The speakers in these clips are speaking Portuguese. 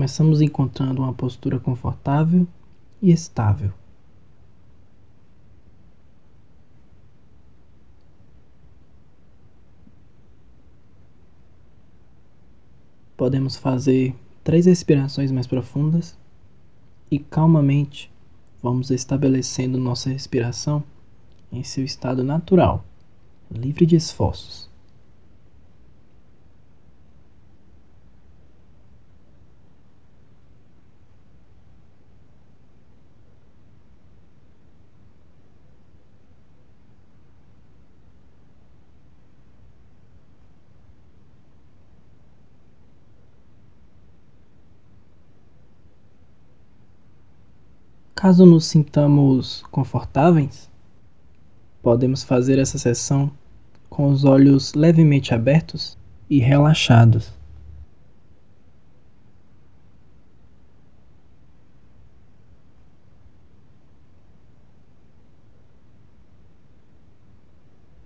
Começamos encontrando uma postura confortável e estável. Podemos fazer três respirações mais profundas e calmamente vamos estabelecendo nossa respiração em seu estado natural, livre de esforços. Caso nos sintamos confortáveis, podemos fazer essa sessão com os olhos levemente abertos e relaxados.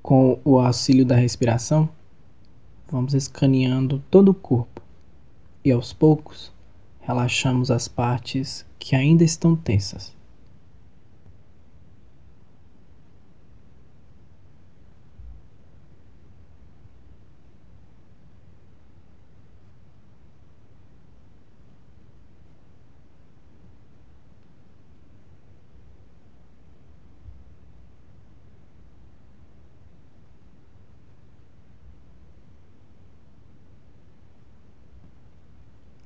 Com o auxílio da respiração, vamos escaneando todo o corpo e aos poucos relaxamos as partes que ainda estão tensas.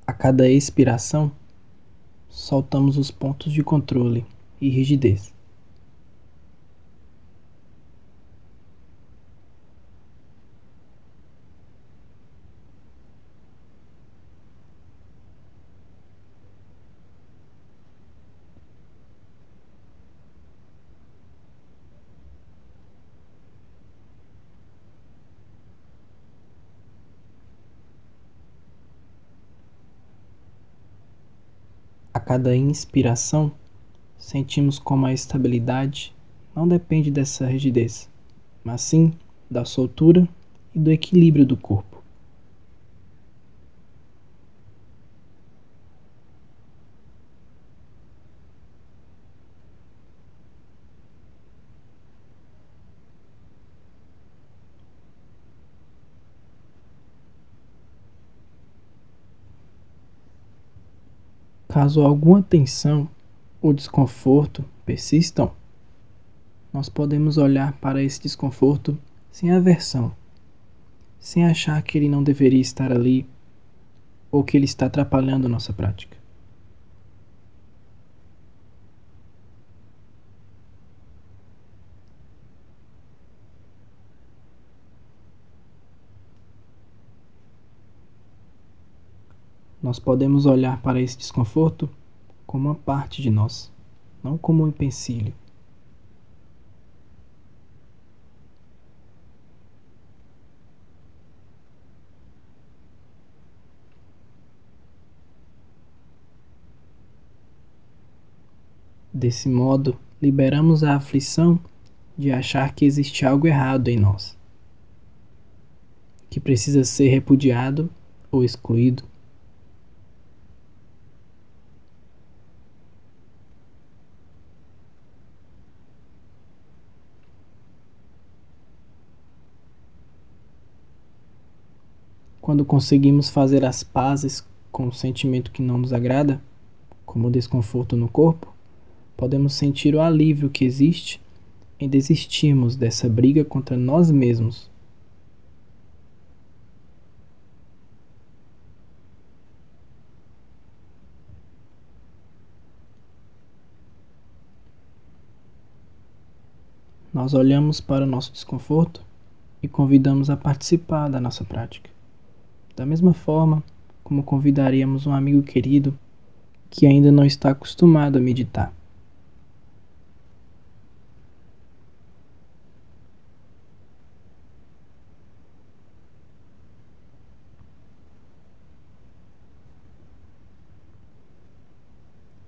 A cada expiração, soltamos os pontos de controle e rigidez. A cada inspiração, sentimos como a estabilidade não depende dessa rigidez, mas sim da soltura e do equilíbrio do corpo. Caso alguma tensão ou desconforto persistam, nós podemos olhar para esse desconforto sem aversão, sem achar que ele não deveria estar ali ou que ele está atrapalhando nossa prática. Nós podemos olhar para esse desconforto como uma parte de nós, não como um empecilho. Desse modo, liberamos a aflição de achar que existe algo errado em nós, que precisa ser repudiado ou excluído Quando conseguimos fazer as pazes com o sentimento que não nos agrada, como o desconforto no corpo, podemos sentir o alívio que existe em desistirmos dessa briga contra nós mesmos. Nós olhamos para o nosso desconforto e convidamos a participar da nossa prática. Da mesma forma como convidaríamos um amigo querido que ainda não está acostumado a meditar.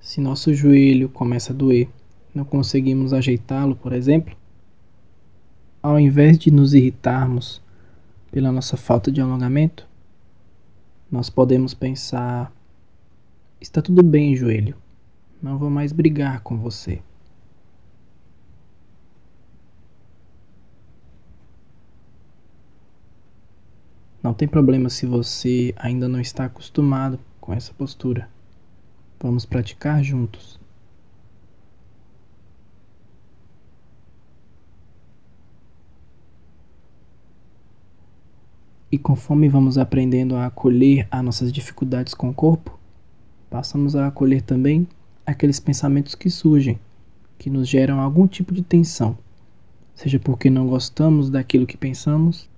Se nosso joelho começa a doer, não conseguimos ajeitá-lo, por exemplo, ao invés de nos irritarmos pela nossa falta de alongamento, nós podemos pensar: Está tudo bem, joelho. Não vou mais brigar com você. Não tem problema se você ainda não está acostumado com essa postura. Vamos praticar juntos. E conforme vamos aprendendo a acolher as nossas dificuldades com o corpo, passamos a acolher também aqueles pensamentos que surgem, que nos geram algum tipo de tensão, seja porque não gostamos daquilo que pensamos,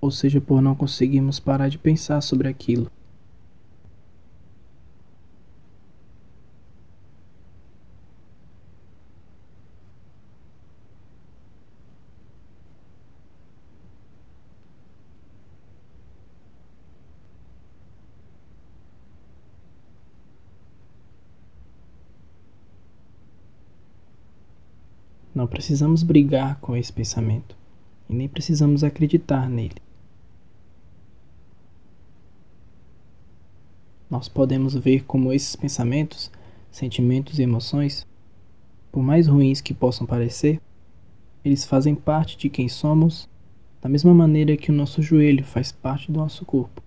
ou seja por não conseguirmos parar de pensar sobre aquilo. Não precisamos brigar com esse pensamento e nem precisamos acreditar nele. Nós podemos ver como esses pensamentos, sentimentos e emoções, por mais ruins que possam parecer, eles fazem parte de quem somos, da mesma maneira que o nosso joelho faz parte do nosso corpo.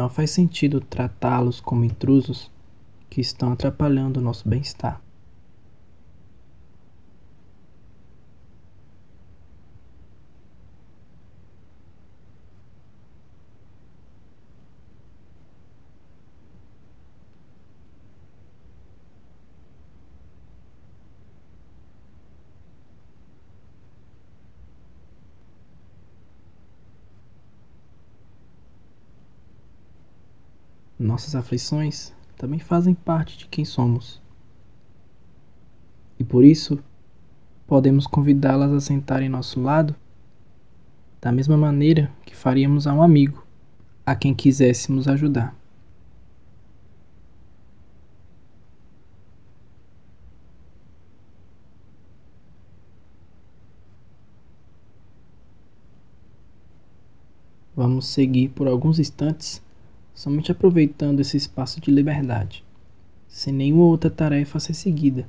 Não faz sentido tratá-los como intrusos que estão atrapalhando o nosso bem-estar. Nossas aflições também fazem parte de quem somos. E por isso, podemos convidá-las a sentar em nosso lado da mesma maneira que faríamos a um amigo, a quem quiséssemos ajudar. Vamos seguir por alguns instantes somente aproveitando esse espaço de liberdade, sem nenhuma outra tarefa a ser seguida.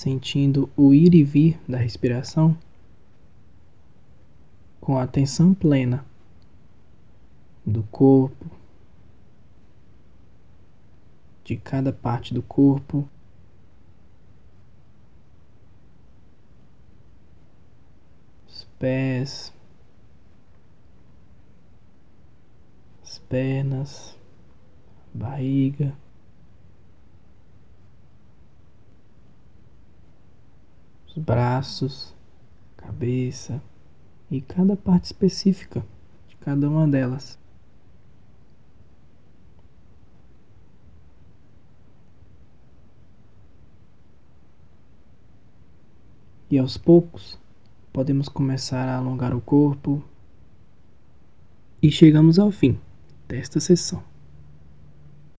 Sentindo o ir e vir da respiração com atenção plena do corpo, de cada parte do corpo. Os pés, as pernas, barriga. Os braços, cabeça e cada parte específica de cada uma delas. E aos poucos podemos começar a alongar o corpo e chegamos ao fim desta sessão.